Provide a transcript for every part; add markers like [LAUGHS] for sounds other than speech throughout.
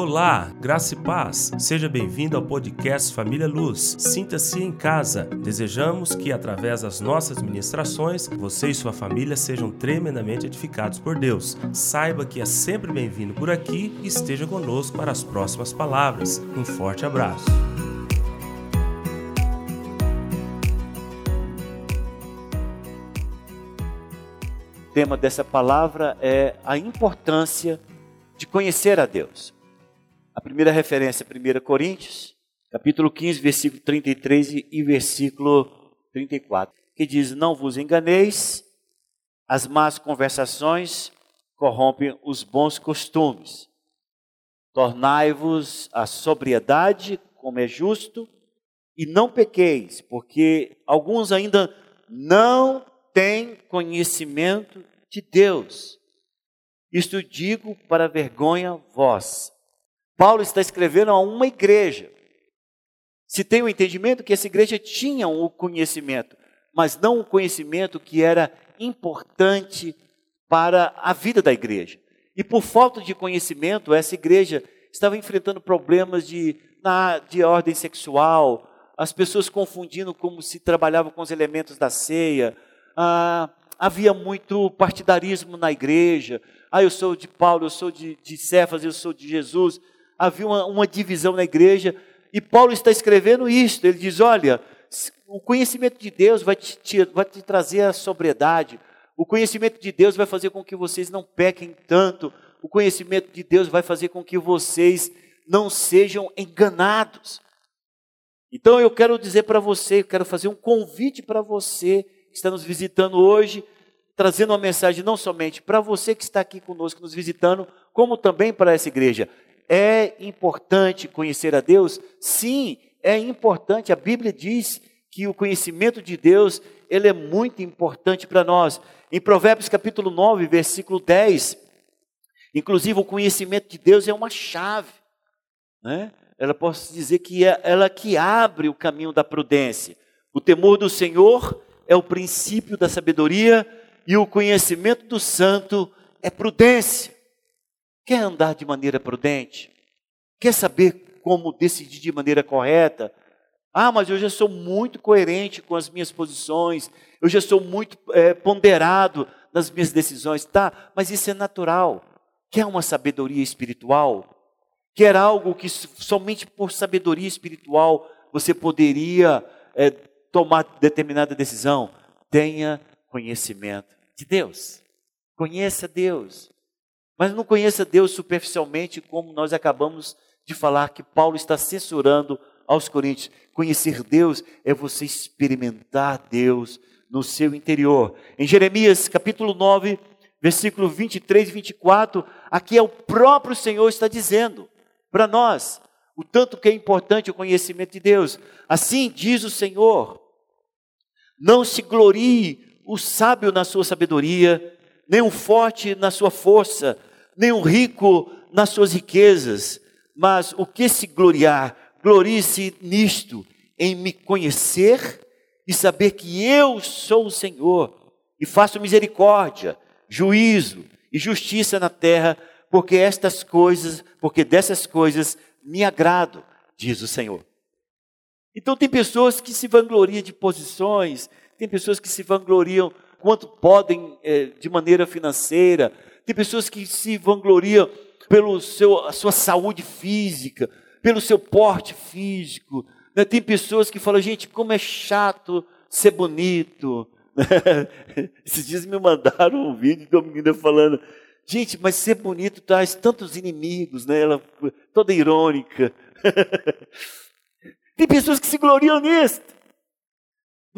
Olá, graça e paz. Seja bem-vindo ao podcast Família Luz. Sinta-se em casa. Desejamos que, através das nossas ministrações, você e sua família sejam tremendamente edificados por Deus. Saiba que é sempre bem-vindo por aqui e esteja conosco para as próximas palavras. Um forte abraço. O tema dessa palavra é a importância de conhecer a Deus. A primeira referência é 1 Coríntios, capítulo 15, versículo 33 e versículo 34, que diz: Não vos enganeis, as más conversações corrompem os bons costumes. Tornai-vos a sobriedade, como é justo, e não pequeis, porque alguns ainda não têm conhecimento de Deus. Isto digo para vergonha vós. Paulo está escrevendo a uma igreja. Se tem o entendimento que essa igreja tinha o conhecimento, mas não o conhecimento que era importante para a vida da igreja. E por falta de conhecimento, essa igreja estava enfrentando problemas de, na, de ordem sexual, as pessoas confundindo como se trabalhava com os elementos da ceia, ah, havia muito partidarismo na igreja. Ah, eu sou de Paulo, eu sou de, de Cefas, eu sou de Jesus havia uma, uma divisão na igreja, e Paulo está escrevendo isto. Ele diz: Olha, o conhecimento de Deus vai te, te, vai te trazer a sobriedade, o conhecimento de Deus vai fazer com que vocês não pequem tanto, o conhecimento de Deus vai fazer com que vocês não sejam enganados. Então eu quero dizer para você, eu quero fazer um convite para você que está nos visitando hoje, trazendo uma mensagem não somente para você que está aqui conosco nos visitando, como também para essa igreja. É importante conhecer a Deus? Sim, é importante. A Bíblia diz que o conhecimento de Deus, ele é muito importante para nós. Em Provérbios capítulo 9, versículo 10, inclusive o conhecimento de Deus é uma chave, né? Ela posso dizer que é ela que abre o caminho da prudência. O temor do Senhor é o princípio da sabedoria e o conhecimento do santo é prudência. Quer andar de maneira prudente? Quer saber como decidir de maneira correta? Ah, mas eu já sou muito coerente com as minhas posições, eu já sou muito é, ponderado nas minhas decisões. Tá, mas isso é natural. Quer uma sabedoria espiritual? Quer algo que somente por sabedoria espiritual você poderia é, tomar determinada decisão? Tenha conhecimento de Deus. Conheça Deus. Mas não conheça Deus superficialmente, como nós acabamos de falar que Paulo está censurando aos Coríntios. Conhecer Deus é você experimentar Deus no seu interior. Em Jeremias capítulo 9, versículo 23 e 24, aqui é o próprio Senhor está dizendo para nós o tanto que é importante o conhecimento de Deus. Assim diz o Senhor: Não se glorie o sábio na sua sabedoria, nem o forte na sua força, nem o rico nas suas riquezas, mas o que se gloriar, glorie-se nisto, em me conhecer e saber que eu sou o Senhor e faço misericórdia, juízo e justiça na terra, porque estas coisas, porque dessas coisas me agrado, diz o Senhor. Então tem pessoas que se vangloriam de posições, tem pessoas que se vangloriam quanto podem é, de maneira financeira, tem pessoas que se vangloriam pela sua saúde física, pelo seu porte físico. Né? Tem pessoas que falam, gente, como é chato ser bonito. [LAUGHS] Esses dias me mandaram um vídeo de uma menina falando, gente, mas ser bonito traz tantos inimigos, né? Ela toda irônica. [LAUGHS] Tem pessoas que se gloriam nisso.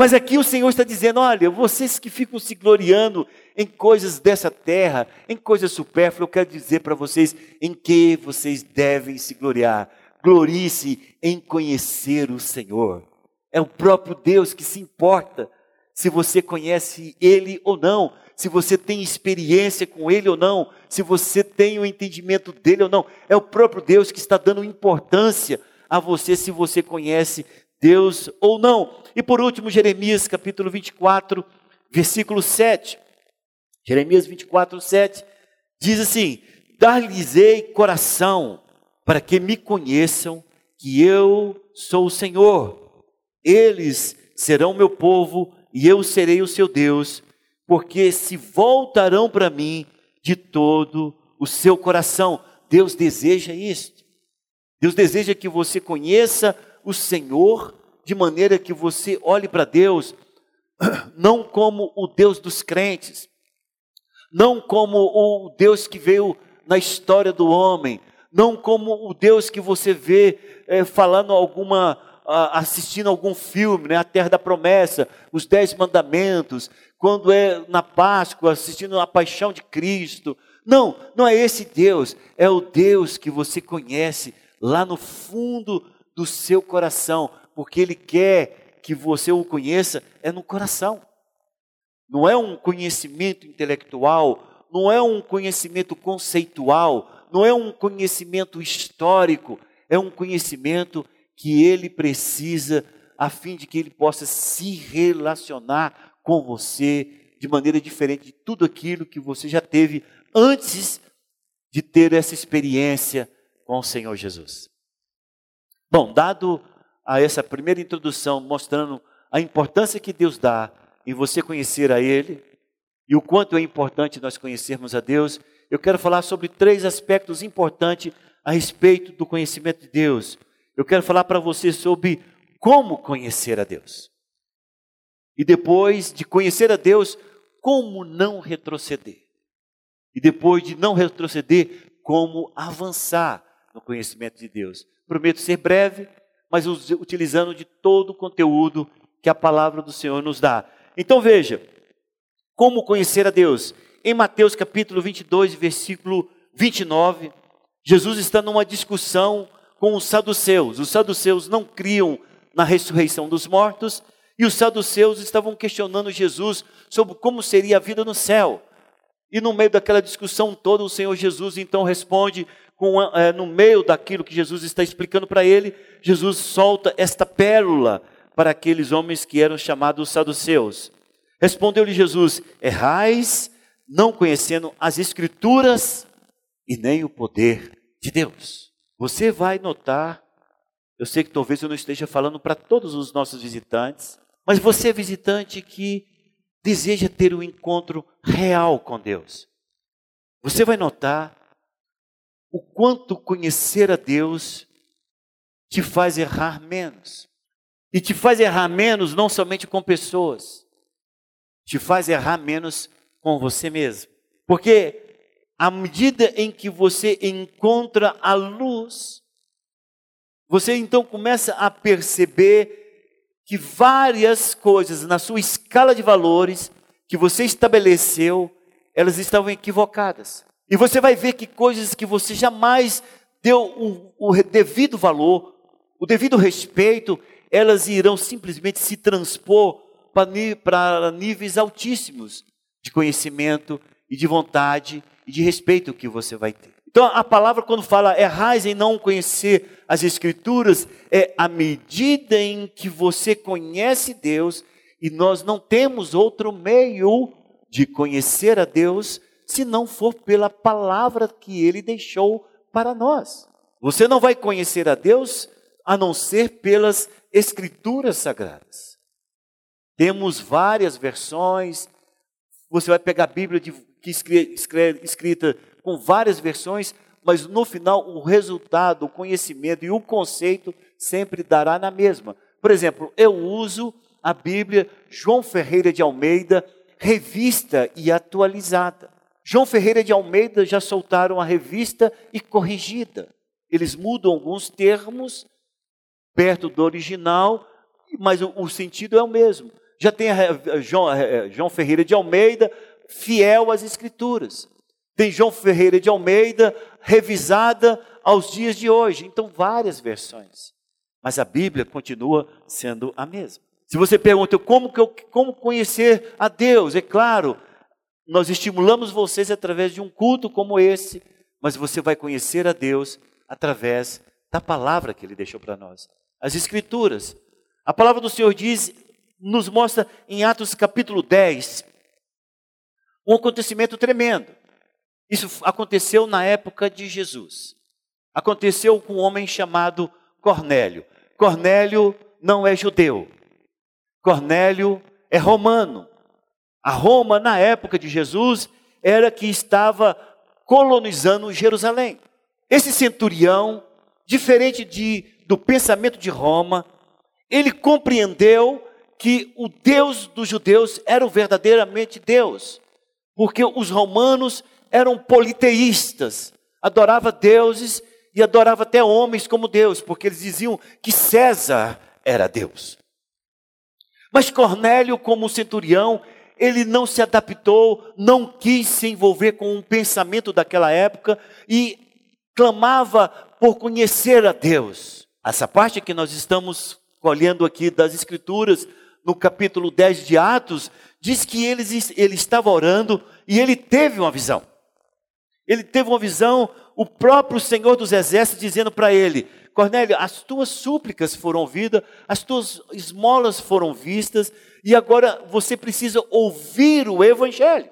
Mas aqui o Senhor está dizendo: olha, vocês que ficam se gloriando em coisas dessa terra, em coisas supérfluas, eu quero dizer para vocês em que vocês devem se gloriar. Glorie-se em conhecer o Senhor. É o próprio Deus que se importa se você conhece Ele ou não, se você tem experiência com Ele ou não, se você tem o entendimento dele ou não. É o próprio Deus que está dando importância a você se você conhece Deus ou não. E por último, Jeremias capítulo 24, versículo 7. Jeremias 24, 7 diz assim: Dar-lhes-ei coração para que me conheçam que eu sou o Senhor. Eles serão meu povo e eu serei o seu Deus, porque se voltarão para mim de todo o seu coração. Deus deseja isto. Deus deseja que você conheça o Senhor de maneira que você olhe para Deus [CLEARS THROAT] não como o Deus dos crentes, não como o Deus que veio na história do homem, não como o Deus que você vê é, falando alguma, assistindo algum filme, né, a Terra da Promessa, os Dez Mandamentos, quando é na Páscoa, assistindo a Paixão de Cristo. Não, não é esse Deus, é o Deus que você conhece lá no fundo do seu coração, porque Ele quer que você o conheça é no coração. Não é um conhecimento intelectual, não é um conhecimento conceitual, não é um conhecimento histórico, é um conhecimento que ele precisa a fim de que ele possa se relacionar com você de maneira diferente de tudo aquilo que você já teve antes de ter essa experiência com o Senhor Jesus. Bom, dado a essa primeira introdução mostrando a importância que Deus dá em você conhecer a Ele e o quanto é importante nós conhecermos a Deus, eu quero falar sobre três aspectos importantes a respeito do conhecimento de Deus. Eu quero falar para você sobre como conhecer a Deus. E depois de conhecer a Deus, como não retroceder. E depois de não retroceder, como avançar no conhecimento de Deus. Prometo ser breve, mas utilizando de todo o conteúdo que a palavra do Senhor nos dá. Então veja, como conhecer a Deus? Em Mateus capítulo 22, versículo 29, Jesus está numa discussão com os saduceus. Os saduceus não criam na ressurreição dos mortos e os saduceus estavam questionando Jesus sobre como seria a vida no céu. E no meio daquela discussão toda, o Senhor Jesus então responde com, é, no meio daquilo que Jesus está explicando para ele, Jesus solta esta pérola para aqueles homens que eram chamados saduceus. Respondeu-lhe Jesus: Errais, não conhecendo as Escrituras e nem o poder de Deus. Você vai notar, eu sei que talvez eu não esteja falando para todos os nossos visitantes, mas você é visitante que deseja ter um encontro real com Deus. Você vai notar o quanto conhecer a Deus te faz errar menos. E te faz errar menos não somente com pessoas, te faz errar menos com você mesmo. Porque à medida em que você encontra a luz, você então começa a perceber que várias coisas na sua escala de valores que você estabeleceu, elas estavam equivocadas. E você vai ver que coisas que você jamais deu o, o devido valor, o devido respeito, elas irão simplesmente se transpor para níveis altíssimos de conhecimento e de vontade e de respeito que você vai ter. Então a palavra quando fala errais em não conhecer as escrituras é a medida em que você conhece Deus e nós não temos outro meio de conhecer a Deus se não for pela palavra que ele deixou para nós. Você não vai conhecer a Deus a não ser pelas escrituras sagradas. Temos várias versões. Você vai pegar a Bíblia de, que escreve, escrita com várias versões, mas no final o resultado, o conhecimento e o conceito sempre dará na mesma. Por exemplo, eu uso a Bíblia João Ferreira de Almeida, revista e atualizada. João Ferreira de Almeida já soltaram a revista e corrigida. Eles mudam alguns termos perto do original, mas o, o sentido é o mesmo. Já tem a, a João, a, João Ferreira de Almeida, fiel às Escrituras. Tem João Ferreira de Almeida, revisada aos dias de hoje. Então, várias versões. Mas a Bíblia continua sendo a mesma. Se você pergunta como, que eu, como conhecer a Deus, é claro, nós estimulamos vocês através de um culto como esse, mas você vai conhecer a Deus através da palavra que Ele deixou para nós. As Escrituras. A palavra do Senhor diz, nos mostra em Atos capítulo 10, um acontecimento tremendo. Isso aconteceu na época de Jesus. aconteceu com um homem chamado Cornélio. Cornélio não é judeu. Cornélio é romano. A Roma, na época de Jesus, era que estava colonizando Jerusalém. Esse centurião, diferente de, do pensamento de Roma, ele compreendeu que o Deus dos judeus era verdadeiramente Deus, porque os romanos eram politeístas, adorava deuses e adorava até homens como Deus, porque eles diziam que César era Deus. Mas Cornélio, como centurião, ele não se adaptou, não quis se envolver com o pensamento daquela época e clamava por conhecer a Deus. Essa parte que nós estamos colhendo aqui das Escrituras, no capítulo 10 de Atos, diz que ele, ele estava orando e ele teve uma visão. Ele teve uma visão, o próprio Senhor dos Exércitos dizendo para ele: Cornélio, as tuas súplicas foram ouvidas, as tuas esmolas foram vistas, e agora você precisa ouvir o Evangelho.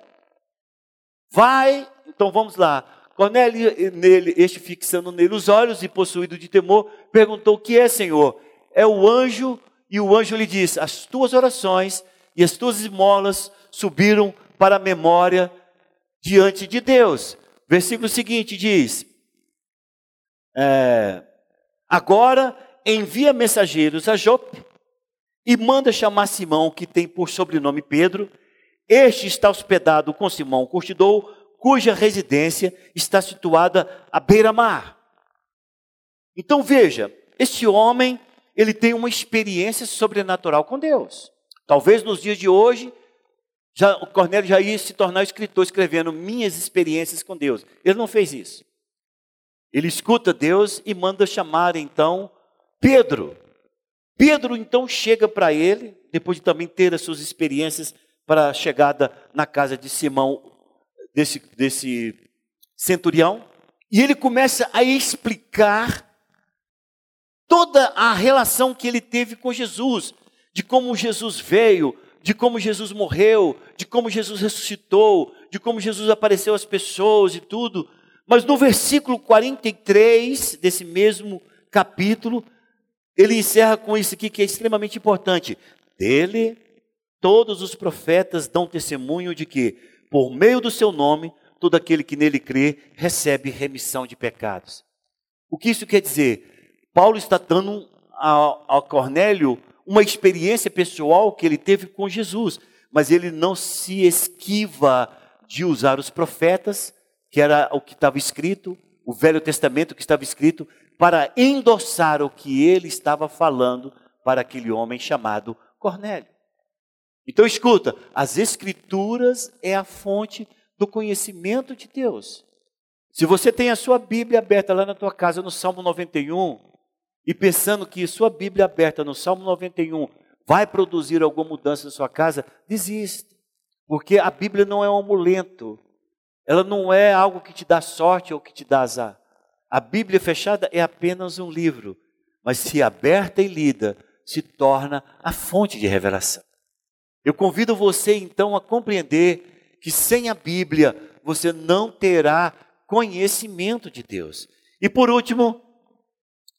Vai, então vamos lá. Cornélio, nele, este fixando nele os olhos e possuído de temor, perguntou: O que é, Senhor? É o anjo, e o anjo lhe disse: As tuas orações e as tuas esmolas subiram para a memória diante de Deus. Versículo seguinte diz: é, Agora envia mensageiros a Jope e manda chamar Simão, que tem por sobrenome Pedro. Este está hospedado com Simão Curtidor, cuja residência está situada à beira-mar. Então veja, este homem, ele tem uma experiência sobrenatural com Deus. Talvez nos dias de hoje já, o Cornélio já ia se tornar escritor, escrevendo minhas experiências com Deus. Ele não fez isso. Ele escuta Deus e manda chamar então Pedro. Pedro então chega para ele, depois de também ter as suas experiências para a chegada na casa de Simão, desse, desse centurião, e ele começa a explicar toda a relação que ele teve com Jesus, de como Jesus veio, de como Jesus morreu, de como Jesus ressuscitou, de como Jesus apareceu às pessoas e tudo. Mas no versículo 43 desse mesmo capítulo, ele encerra com isso aqui que é extremamente importante. Dele, todos os profetas dão testemunho de que, por meio do seu nome, todo aquele que nele crê recebe remissão de pecados. O que isso quer dizer? Paulo está dando a, a Cornélio uma experiência pessoal que ele teve com Jesus, mas ele não se esquiva de usar os profetas, que era o que estava escrito, o Velho Testamento que estava escrito, para endossar o que ele estava falando para aquele homem chamado Cornélio. Então escuta, as escrituras é a fonte do conhecimento de Deus. Se você tem a sua Bíblia aberta lá na tua casa no Salmo 91, e pensando que sua Bíblia aberta no Salmo 91 vai produzir alguma mudança na sua casa, desista. Porque a Bíblia não é um amuleto. Ela não é algo que te dá sorte ou que te dá azar. A Bíblia fechada é apenas um livro, mas se aberta e lida, se torna a fonte de revelação. Eu convido você então a compreender que sem a Bíblia você não terá conhecimento de Deus. E por último,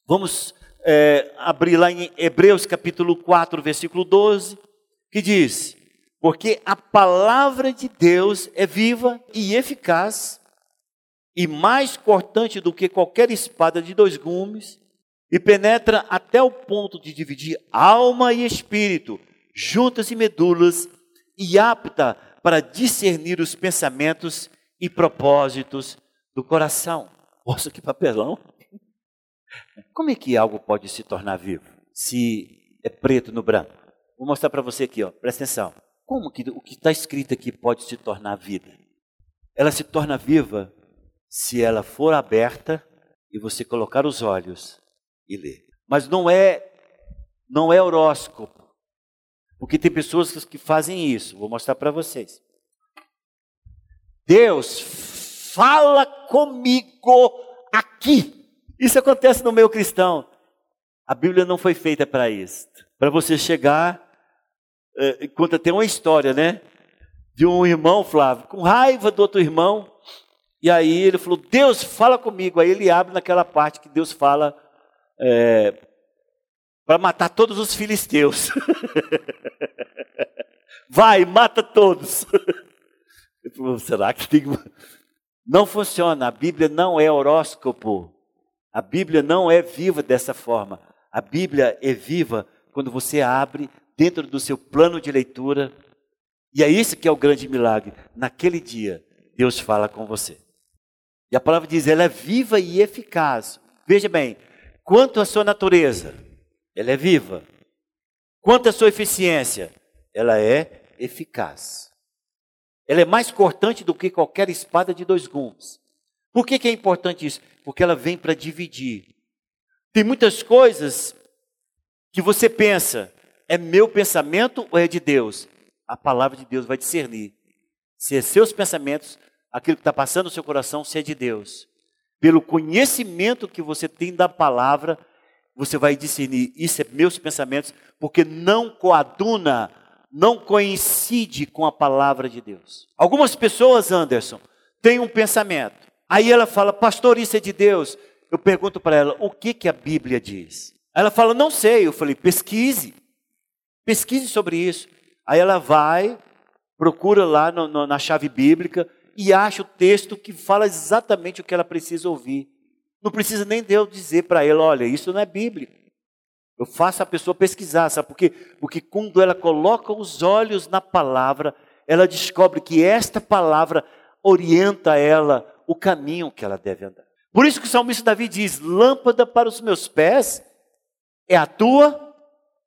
vamos é, abrir lá em Hebreus capítulo 4, versículo 12, que diz: Porque a palavra de Deus é viva e eficaz, e mais cortante do que qualquer espada de dois gumes, e penetra até o ponto de dividir alma e espírito, juntas e medulas, e apta para discernir os pensamentos e propósitos do coração. Nossa, que papelão! Como é que algo pode se tornar vivo se é preto no branco? Vou mostrar para você aqui, ó. presta atenção. Como que o que está escrito aqui pode se tornar vida? Ela se torna viva se ela for aberta e você colocar os olhos e ler. Mas não é não é horóscopo. Porque tem pessoas que fazem isso. Vou mostrar para vocês. Deus fala comigo aqui. Isso acontece no meio cristão. A Bíblia não foi feita para isso. Para você chegar, é, conta até uma história, né? De um irmão, Flávio, com raiva do outro irmão, E aí ele falou: Deus, fala comigo. Aí ele abre naquela parte que Deus fala é, para matar todos os filisteus. [LAUGHS] Vai, mata todos. [LAUGHS] Ele falou: será que tem. Não funciona. A Bíblia não é horóscopo. A Bíblia não é viva dessa forma. A Bíblia é viva quando você abre dentro do seu plano de leitura. E é isso que é o grande milagre. Naquele dia, Deus fala com você. E a palavra diz: ela é viva e eficaz. Veja bem, quanto à sua natureza, ela é viva. Quanto à sua eficiência, ela é eficaz. Ela é mais cortante do que qualquer espada de dois gumes. Por que, que é importante isso? Porque ela vem para dividir. Tem muitas coisas que você pensa, é meu pensamento ou é de Deus? A palavra de Deus vai discernir se é seus pensamentos aquilo que está passando no seu coração, se é de Deus. Pelo conhecimento que você tem da palavra, você vai discernir, isso é meus pensamentos, porque não coaduna, não coincide com a palavra de Deus. Algumas pessoas, Anderson, têm um pensamento. Aí ela fala, pastor, isso é de Deus. Eu pergunto para ela, o que, que a Bíblia diz? Ela fala, não sei. Eu falei, pesquise. Pesquise sobre isso. Aí ela vai, procura lá no, no, na chave bíblica, e acha o texto que fala exatamente o que ela precisa ouvir. Não precisa nem Deus dizer para ela: olha, isso não é bíblico. Eu faço a pessoa pesquisar, sabe por quê? Porque quando ela coloca os olhos na palavra, ela descobre que esta palavra orienta ela o caminho que ela deve andar. Por isso que o salmista Davi diz: lâmpada para os meus pés é a tua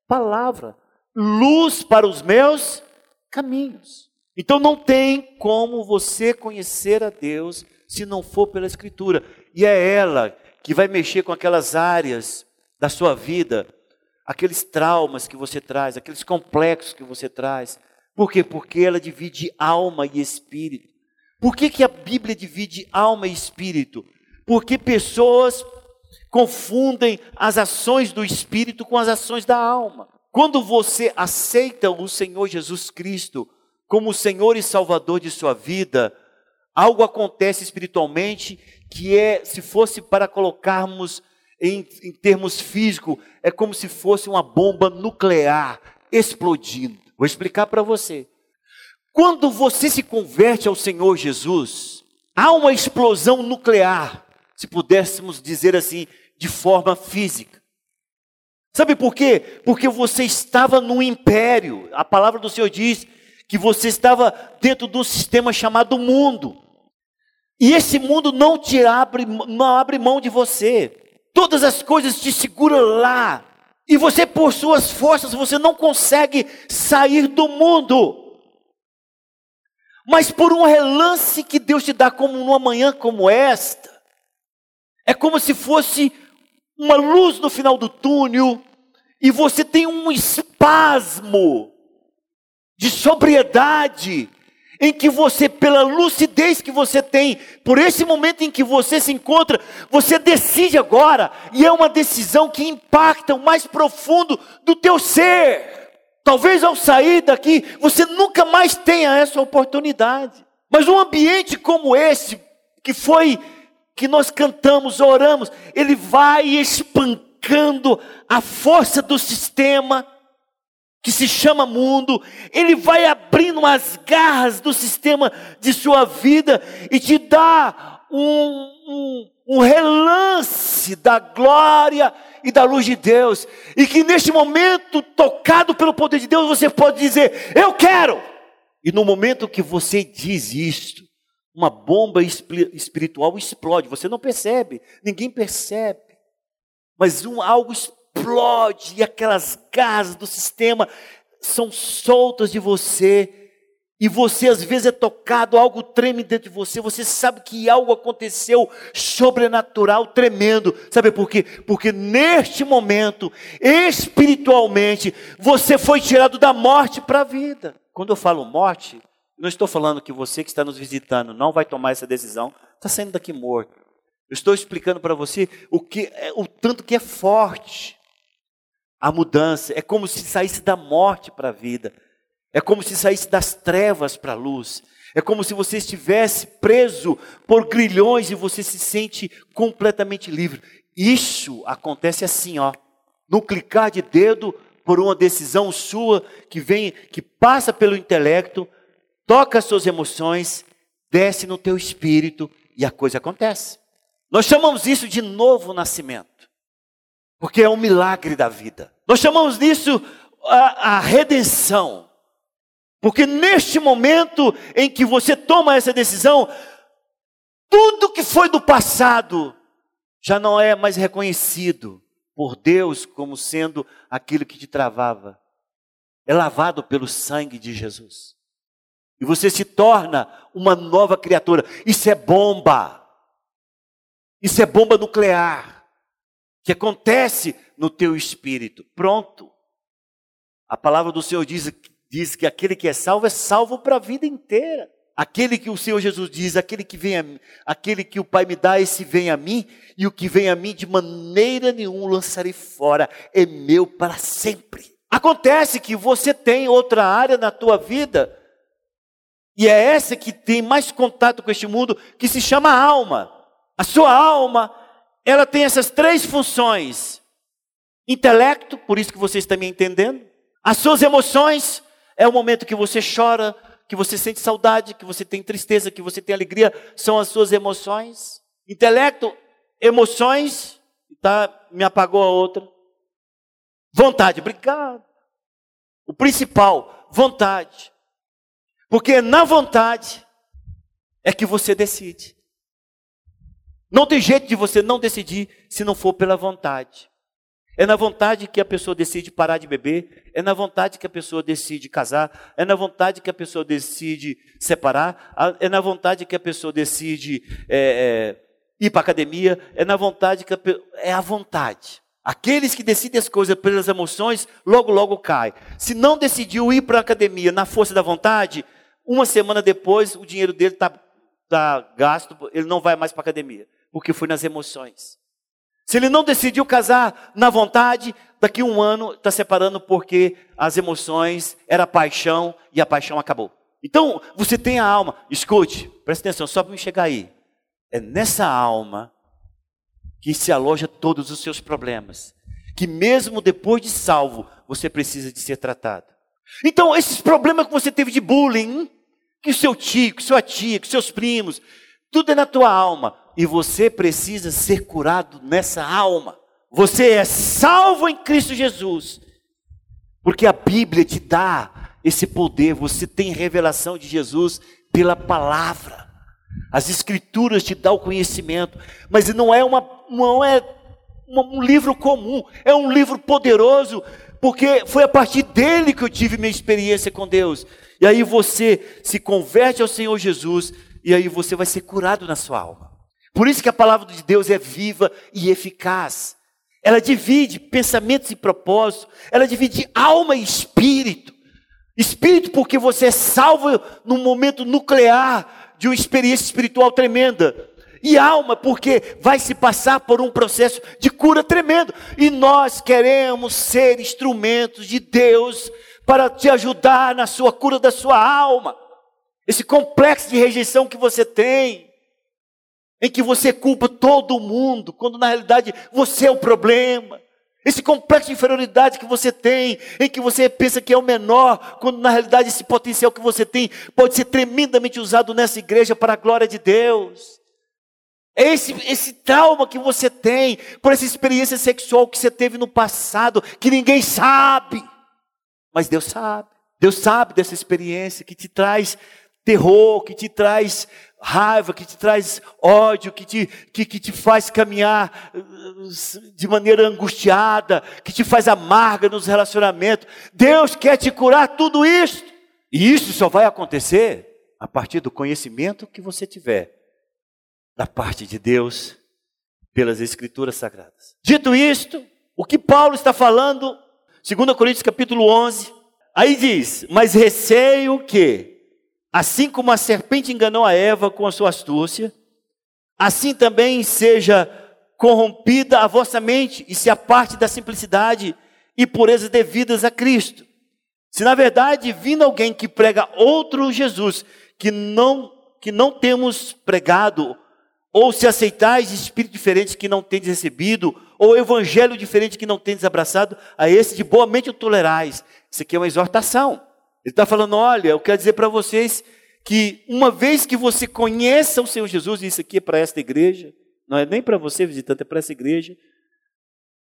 palavra, luz para os meus caminhos. Então não tem como você conhecer a Deus se não for pela Escritura. E é ela que vai mexer com aquelas áreas da sua vida, aqueles traumas que você traz, aqueles complexos que você traz. Por quê? Porque ela divide alma e espírito. Por que, que a Bíblia divide alma e espírito? Porque pessoas confundem as ações do espírito com as ações da alma. Quando você aceita o Senhor Jesus Cristo como o Senhor e Salvador de sua vida, algo acontece espiritualmente que é, se fosse para colocarmos em, em termos físicos, é como se fosse uma bomba nuclear explodindo. Vou explicar para você. Quando você se converte ao Senhor Jesus, há uma explosão nuclear, se pudéssemos dizer assim, de forma física. Sabe por quê? Porque você estava no império. A palavra do Senhor diz que você estava dentro de um sistema chamado mundo. E esse mundo não te abre, não abre mão de você. Todas as coisas te seguram lá. E você, por suas forças, você não consegue sair do mundo. Mas por um relance que Deus te dá como numa manhã como esta, é como se fosse uma luz no final do túnel, e você tem um espasmo de sobriedade, em que você, pela lucidez que você tem, por esse momento em que você se encontra, você decide agora, e é uma decisão que impacta o mais profundo do teu ser. Talvez ao sair daqui, você nunca mais tenha essa oportunidade. Mas um ambiente como esse, que foi, que nós cantamos, oramos, ele vai espancando a força do sistema, que se chama mundo, ele vai abrindo as garras do sistema de sua vida e te dá um, um, um, relance da glória e da luz de Deus. E que neste momento, tocado pelo poder de Deus, você pode dizer: Eu quero. E no momento que você diz isto, uma bomba espiritual explode. Você não percebe, ninguém percebe, mas um, algo explode e aquelas gases do sistema são soltas de você. E você às vezes é tocado, algo treme dentro de você, você sabe que algo aconteceu sobrenatural, tremendo. Sabe por quê? Porque neste momento, espiritualmente, você foi tirado da morte para a vida. Quando eu falo morte, não estou falando que você que está nos visitando não vai tomar essa decisão, está saindo daqui morto. Eu estou explicando para você o que é, o tanto que é forte a mudança. É como se saísse da morte para a vida. É como se saísse das trevas para a luz. É como se você estivesse preso por grilhões e você se sente completamente livre. Isso acontece assim, ó, no clicar de dedo por uma decisão sua que vem, que passa pelo intelecto, toca as suas emoções, desce no teu espírito e a coisa acontece. Nós chamamos isso de novo nascimento, porque é um milagre da vida. Nós chamamos disso a, a redenção. Porque neste momento em que você toma essa decisão, tudo que foi do passado já não é mais reconhecido por Deus como sendo aquilo que te travava. É lavado pelo sangue de Jesus. E você se torna uma nova criatura. Isso é bomba. Isso é bomba nuclear. Que acontece no teu espírito. Pronto. A palavra do Senhor diz diz que aquele que é salvo é salvo para a vida inteira. Aquele que o Senhor Jesus diz, aquele que vem a mim, aquele que o Pai me dá, esse vem a mim, e o que vem a mim de maneira nenhuma lançarei fora, é meu para sempre. Acontece que você tem outra área na tua vida, e é essa que tem mais contato com este mundo, que se chama alma. A sua alma, ela tem essas três funções: intelecto, por isso que você está me entendendo, as suas emoções, é o momento que você chora, que você sente saudade, que você tem tristeza, que você tem alegria, são as suas emoções. Intelecto, emoções, tá, me apagou a outra. Vontade, obrigado. O principal, vontade. Porque na vontade é que você decide. Não tem jeito de você não decidir se não for pela vontade. É na vontade que a pessoa decide parar de beber, é na vontade que a pessoa decide casar, é na vontade que a pessoa decide separar, é na vontade que a pessoa decide é, é, ir para a academia, é na vontade que a, é a vontade. Aqueles que decidem as coisas pelas emoções, logo, logo cai. Se não decidiu ir para a academia na força da vontade, uma semana depois o dinheiro dele está tá gasto, ele não vai mais para a academia, porque foi nas emoções. Se ele não decidiu casar na vontade, daqui a um ano está separando porque as emoções era paixão e a paixão acabou. Então, você tem a alma, escute, preste atenção, só para me chegar aí. É nessa alma que se aloja todos os seus problemas. Que mesmo depois de salvo, você precisa de ser tratado. Então, esses problemas que você teve de bullying, que o seu tio, que sua tia, que seus primos, tudo é na tua alma. E você precisa ser curado nessa alma. Você é salvo em Cristo Jesus, porque a Bíblia te dá esse poder, você tem revelação de Jesus pela palavra. As escrituras te dão o conhecimento, mas não é uma não é um livro comum, é um livro poderoso, porque foi a partir dele que eu tive minha experiência com Deus. E aí você se converte ao Senhor Jesus e aí você vai ser curado na sua alma. Por isso que a palavra de Deus é viva e eficaz. Ela divide pensamentos e propósitos, ela divide alma e espírito. Espírito, porque você é salvo num momento nuclear de uma experiência espiritual tremenda. E alma, porque vai se passar por um processo de cura tremendo. E nós queremos ser instrumentos de Deus para te ajudar na sua cura da sua alma. Esse complexo de rejeição que você tem, em que você culpa todo mundo, quando na realidade você é o problema. Esse complexo de inferioridade que você tem, em que você pensa que é o menor, quando na realidade esse potencial que você tem pode ser tremendamente usado nessa igreja para a glória de Deus. É esse, esse trauma que você tem por essa experiência sexual que você teve no passado, que ninguém sabe, mas Deus sabe. Deus sabe dessa experiência que te traz terror, que te traz raiva, que te traz ódio, que te, que, que te faz caminhar uh, de maneira angustiada, que te faz amarga nos relacionamentos. Deus quer te curar tudo isso. E isso só vai acontecer a partir do conhecimento que você tiver da parte de Deus pelas Escrituras Sagradas. Dito isto, o que Paulo está falando, 2 Coríntios capítulo 11, aí diz: Mas receio que Assim como a serpente enganou a Eva com a sua astúcia, assim também seja corrompida a vossa mente e se aparte da simplicidade e pureza devidas a Cristo. Se na verdade vindo alguém que prega outro Jesus, que não, que não temos pregado, ou se aceitais espírito diferente que não tendes recebido, ou evangelho diferente que não tendes abraçado, a esse de boa mente o tolerais. Isso aqui é uma exortação. Ele está falando: olha, eu quero dizer para vocês que uma vez que você conheça o Senhor Jesus, e isso aqui é para esta igreja, não é nem para você, visitante, é para essa igreja.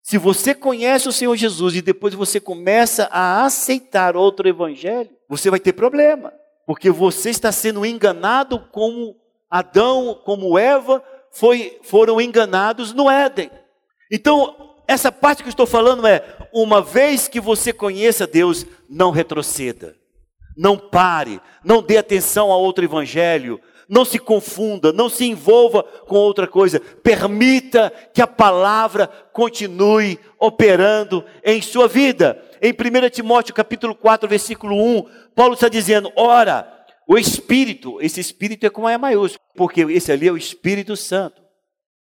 Se você conhece o Senhor Jesus e depois você começa a aceitar outro evangelho, você vai ter problema, porque você está sendo enganado como Adão, como Eva foi, foram enganados no Éden. Então, essa parte que eu estou falando é: uma vez que você conheça Deus, não retroceda, não pare, não dê atenção a outro evangelho, não se confunda, não se envolva com outra coisa. Permita que a palavra continue operando em sua vida. Em 1 Timóteo capítulo 4, versículo 1, Paulo está dizendo: ora, o Espírito, esse Espírito é com E maiúsculo, porque esse ali é o Espírito Santo.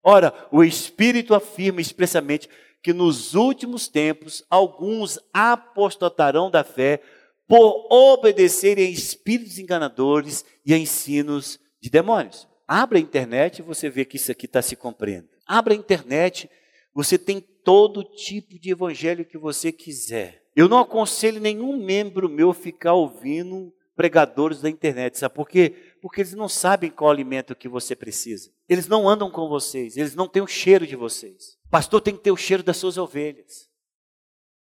Ora, o Espírito afirma expressamente que nos últimos tempos alguns apostatarão da fé por obedecerem a espíritos enganadores e a ensinos de demônios. Abra a internet e você vê que isso aqui está se compreendendo. Abra a internet, você tem todo tipo de evangelho que você quiser. Eu não aconselho nenhum membro meu ficar ouvindo pregadores da internet, sabe por quê? Porque eles não sabem qual alimento que você precisa. Eles não andam com vocês, eles não têm o cheiro de vocês. O pastor tem que ter o cheiro das suas ovelhas.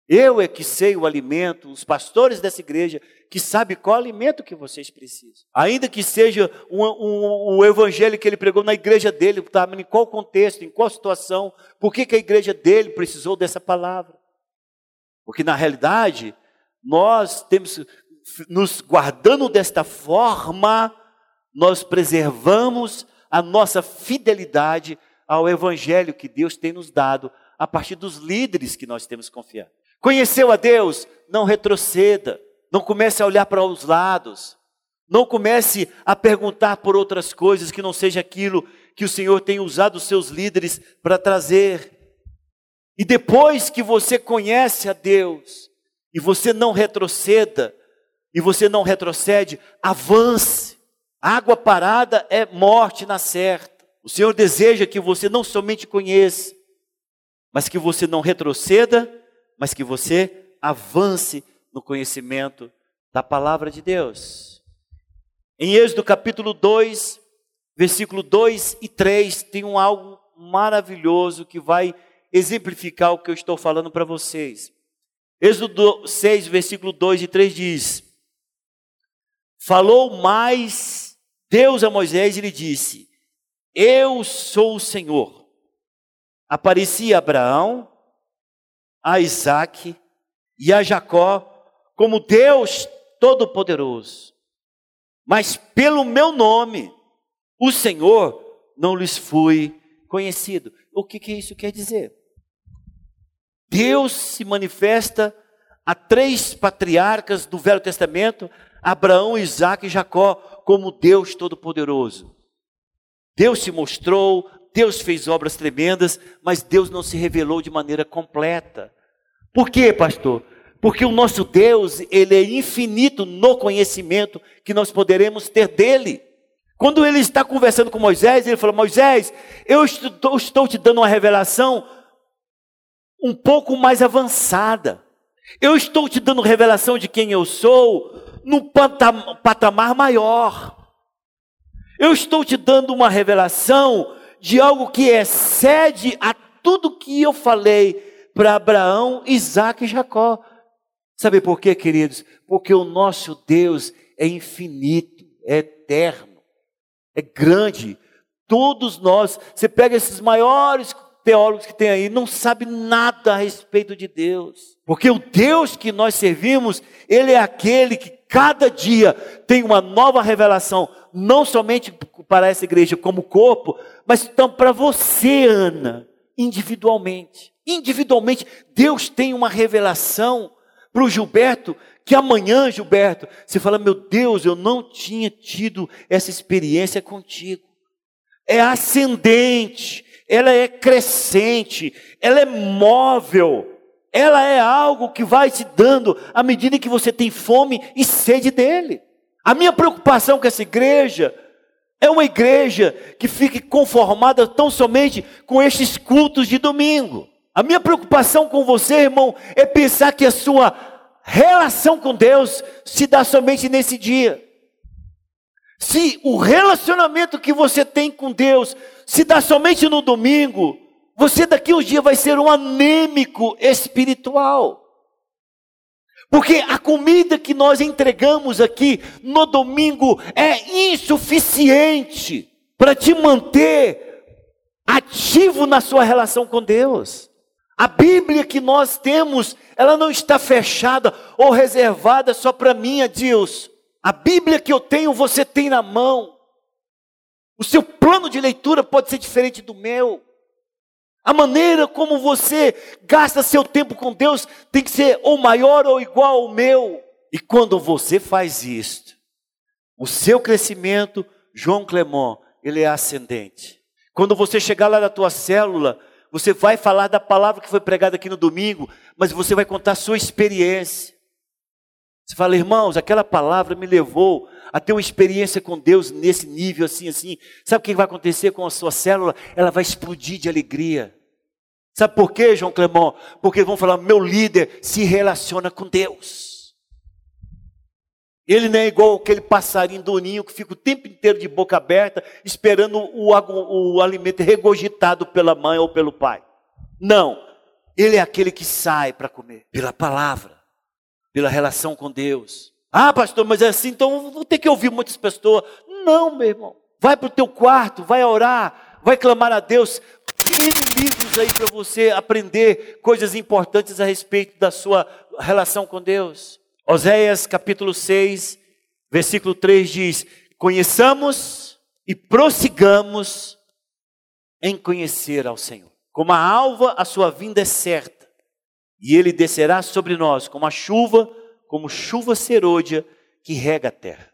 Eu é que sei o alimento, os pastores dessa igreja que sabem qual alimento que vocês precisam. Ainda que seja um, um, um evangelho que ele pregou na igreja dele, tá, em qual contexto, em qual situação, por que, que a igreja dele precisou dessa palavra. Porque na realidade, nós temos, nos guardando desta forma, nós preservamos a nossa fidelidade ao evangelho que Deus tem nos dado a partir dos líderes que nós temos confiado. Conheceu a Deus? Não retroceda. Não comece a olhar para os lados. Não comece a perguntar por outras coisas que não seja aquilo que o Senhor tem usado os seus líderes para trazer. E depois que você conhece a Deus, e você não retroceda, e você não retrocede, avance. Água parada é morte na certa. O Senhor deseja que você não somente conheça, mas que você não retroceda mas que você avance no conhecimento da palavra de Deus. Em Êxodo capítulo 2, versículo 2 e 3, tem um algo maravilhoso que vai exemplificar o que eu estou falando para vocês. Êxodo 6, versículo 2 e 3 diz: Falou mais Deus a Moisés e lhe disse: Eu sou o Senhor. Aparecia Abraão a Isaac e a Jacó como Deus Todo-Poderoso. Mas pelo meu nome, o Senhor, não lhes fui conhecido. O que, que isso quer dizer? Deus se manifesta a três patriarcas do Velho Testamento, Abraão, Isaac e Jacó, como Deus Todo-Poderoso. Deus se mostrou Deus fez obras tremendas, mas Deus não se revelou de maneira completa. Por quê, pastor? Porque o nosso Deus, ele é infinito no conhecimento que nós poderemos ter dele. Quando ele está conversando com Moisés, ele fala: Moisés, eu estou, estou te dando uma revelação um pouco mais avançada. Eu estou te dando revelação de quem eu sou num patamar maior. Eu estou te dando uma revelação de algo que excede a tudo que eu falei para Abraão, Isaac e Jacó. Sabe por quê, queridos? Porque o nosso Deus é infinito, é eterno, é grande. Todos nós, você pega esses maiores teólogos que tem aí, não sabe nada a respeito de Deus. Porque o Deus que nós servimos, ele é aquele que cada dia tem uma nova revelação, não somente para essa igreja como corpo, mas então para você, Ana, individualmente. Individualmente, Deus tem uma revelação para o Gilberto, que amanhã, Gilberto, você fala: Meu Deus, eu não tinha tido essa experiência contigo. É ascendente, ela é crescente, ela é móvel, ela é algo que vai se dando à medida que você tem fome e sede dele. A minha preocupação com essa igreja é uma igreja que fique conformada tão somente com estes cultos de domingo. A minha preocupação com você, irmão, é pensar que a sua relação com Deus se dá somente nesse dia. Se o relacionamento que você tem com Deus se dá somente no domingo, você daqui uns dias vai ser um anêmico espiritual. Porque a comida que nós entregamos aqui no domingo é insuficiente para te manter ativo na sua relação com Deus. A Bíblia que nós temos, ela não está fechada ou reservada só para mim, Deus. A Bíblia que eu tenho, você tem na mão. O seu plano de leitura pode ser diferente do meu. A maneira como você gasta seu tempo com Deus tem que ser ou maior ou igual ao meu. E quando você faz isto, o seu crescimento, João Clemon, ele é ascendente. Quando você chegar lá na tua célula, você vai falar da palavra que foi pregada aqui no domingo, mas você vai contar a sua experiência. Você fala, irmãos, aquela palavra me levou a ter uma experiência com Deus nesse nível assim, assim. Sabe o que vai acontecer com a sua célula? Ela vai explodir de alegria. Sabe por quê, João Clemão? Porque vão falar, meu líder se relaciona com Deus. Ele não é igual aquele passarinho do ninho que fica o tempo inteiro de boca aberta, esperando o, o alimento regurgitado pela mãe ou pelo pai. Não. Ele é aquele que sai para comer pela palavra pela relação com Deus. Ah, pastor, mas é assim, então vou ter que ouvir muitas pessoas. Não, meu irmão. Vai para o teu quarto, vai orar, vai clamar a Deus. Tem livros aí para você aprender coisas importantes a respeito da sua relação com Deus. Oséias capítulo 6, versículo 3 diz: Conheçamos e prossigamos em conhecer ao Senhor. Como a alva, a sua vinda é certa e ele descerá sobre nós como a chuva, como chuva serôdia que rega a terra.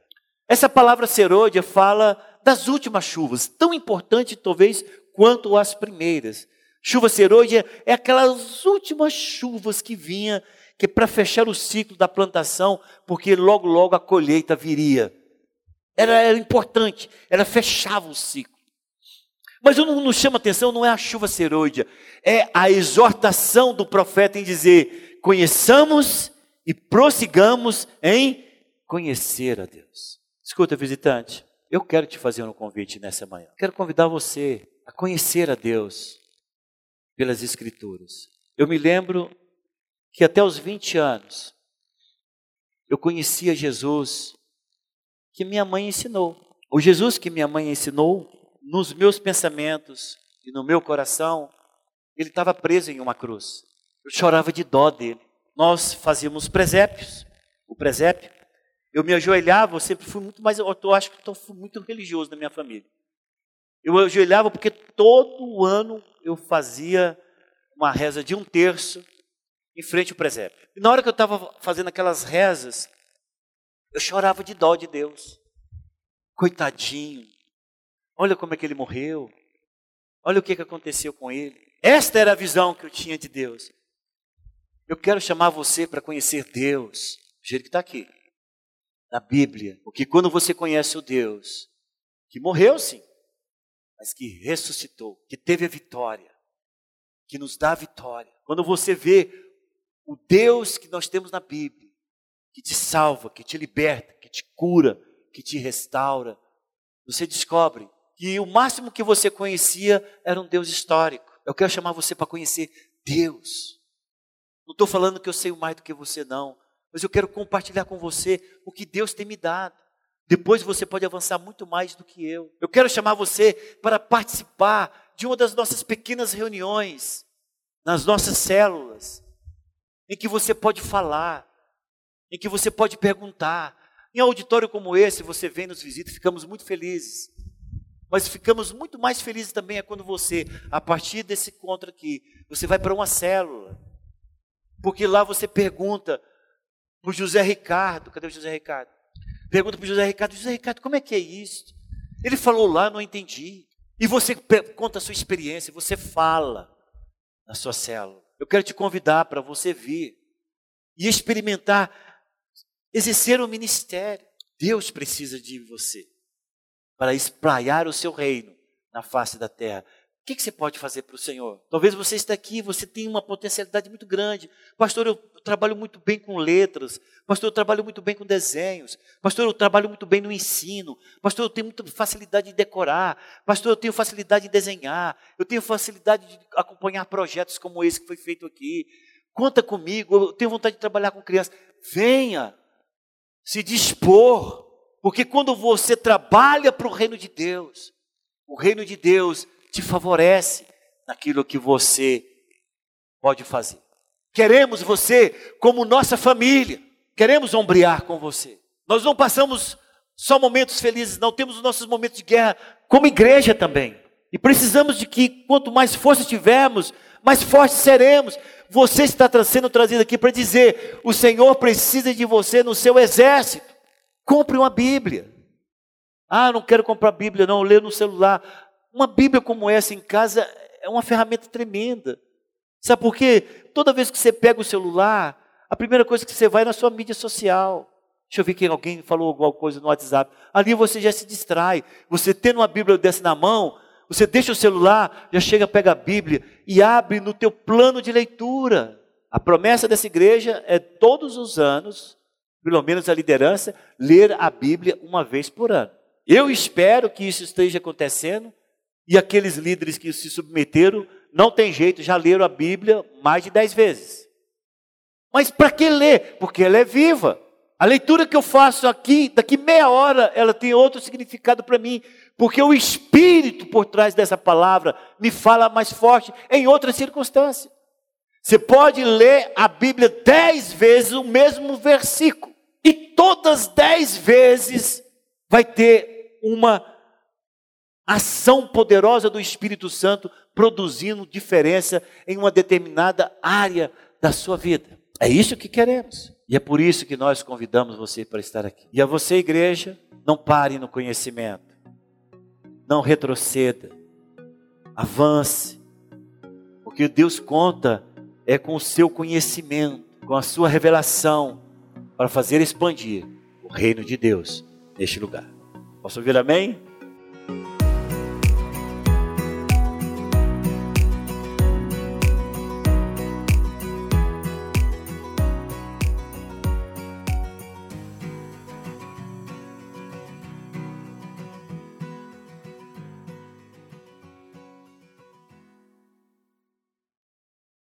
Essa palavra serôdia fala das últimas chuvas, tão importante talvez quanto as primeiras. Chuva serôdia é aquelas últimas chuvas que vinha que para fechar o ciclo da plantação, porque logo logo a colheita viria. Era, era importante, ela fechava o ciclo. Mas o nos chama atenção não é a chuva serôdia, é a exortação do profeta em dizer: conheçamos e prossigamos em conhecer a Deus. Escuta, visitante, eu quero te fazer um convite nessa manhã. Quero convidar você a conhecer a Deus pelas Escrituras. Eu me lembro que até os 20 anos eu conhecia Jesus que minha mãe ensinou. O Jesus que minha mãe ensinou nos meus pensamentos e no meu coração, ele estava preso em uma cruz. Eu chorava de dó dele. Nós fazíamos presépios. O presépio, eu me ajoelhava, eu sempre fui muito mais, eu acho que eu fui muito religioso na minha família. Eu ajoelhava porque todo ano eu fazia uma reza de um terço em frente ao presépio. E na hora que eu estava fazendo aquelas rezas, eu chorava de dó de Deus. Coitadinho, Olha como é que ele morreu. Olha o que, que aconteceu com ele. Esta era a visão que eu tinha de Deus. Eu quero chamar você para conhecer Deus, do jeito que está aqui, na Bíblia. Porque quando você conhece o Deus, que morreu sim, mas que ressuscitou, que teve a vitória, que nos dá a vitória. Quando você vê o Deus que nós temos na Bíblia, que te salva, que te liberta, que te cura, que te restaura, você descobre que o máximo que você conhecia era um Deus histórico. Eu quero chamar você para conhecer Deus. Não estou falando que eu sei mais do que você, não. Mas eu quero compartilhar com você o que Deus tem me dado. Depois você pode avançar muito mais do que eu. Eu quero chamar você para participar de uma das nossas pequenas reuniões, nas nossas células, em que você pode falar, em que você pode perguntar. Em auditório como esse, você vem nos visita, ficamos muito felizes. Mas ficamos muito mais felizes também é quando você, a partir desse encontro aqui, você vai para uma célula. Porque lá você pergunta para o José Ricardo, cadê o José Ricardo? Pergunta para o José Ricardo, José Ricardo, como é que é isso? Ele falou lá, não entendi. E você conta a sua experiência, você fala na sua célula. Eu quero te convidar para você vir e experimentar exercer o ministério. Deus precisa de você para espraiar o seu reino na face da terra. O que, você pode fazer para o Senhor? Talvez você está aqui, você tem uma potencialidade muito grande. Pastor, eu trabalho muito bem com letras. Pastor, eu trabalho muito bem com desenhos. Pastor, eu trabalho muito bem no ensino. Pastor, eu tenho muita facilidade de decorar. Pastor, eu tenho facilidade de desenhar. Eu tenho facilidade de acompanhar projetos como esse que foi feito aqui. Conta comigo, eu tenho vontade de trabalhar com crianças. Venha se dispor, porque quando você trabalha para o reino de Deus, o reino de Deus te favorece naquilo que você pode fazer. Queremos você como nossa família, queremos ombrear com você. Nós não passamos só momentos felizes, não temos os nossos momentos de guerra como igreja também. E precisamos de que quanto mais força tivermos, mais fortes seremos. Você está sendo trazido aqui para dizer: o Senhor precisa de você no seu exército. Compre uma Bíblia. Ah, não quero comprar Bíblia, não, ler no celular. Uma Bíblia como essa em casa é uma ferramenta tremenda. Sabe por quê? Toda vez que você pega o celular, a primeira coisa que você vai é na sua mídia social. Deixa eu ver que alguém falou alguma coisa no WhatsApp. Ali você já se distrai. Você tendo uma Bíblia dessa na mão, você deixa o celular, já chega, pega a Bíblia e abre no teu plano de leitura. A promessa dessa igreja é todos os anos, pelo menos a liderança, ler a Bíblia uma vez por ano. Eu espero que isso esteja acontecendo e aqueles líderes que se submeteram, não tem jeito, já leram a Bíblia mais de dez vezes. Mas para que ler? Porque ela é viva. A leitura que eu faço aqui, daqui meia hora, ela tem outro significado para mim, porque o Espírito por trás dessa palavra me fala mais forte em outras circunstâncias. Você pode ler a Bíblia dez vezes o mesmo versículo, e todas dez vezes vai ter uma ação poderosa do Espírito Santo produzindo diferença em uma determinada área da sua vida. É isso que queremos. E é por isso que nós convidamos você para estar aqui. E a você, igreja, não pare no conhecimento. Não retroceda. Avance. Porque Deus conta é com o seu conhecimento, com a sua revelação, para fazer expandir o reino de Deus neste lugar. Posso ouvir amém?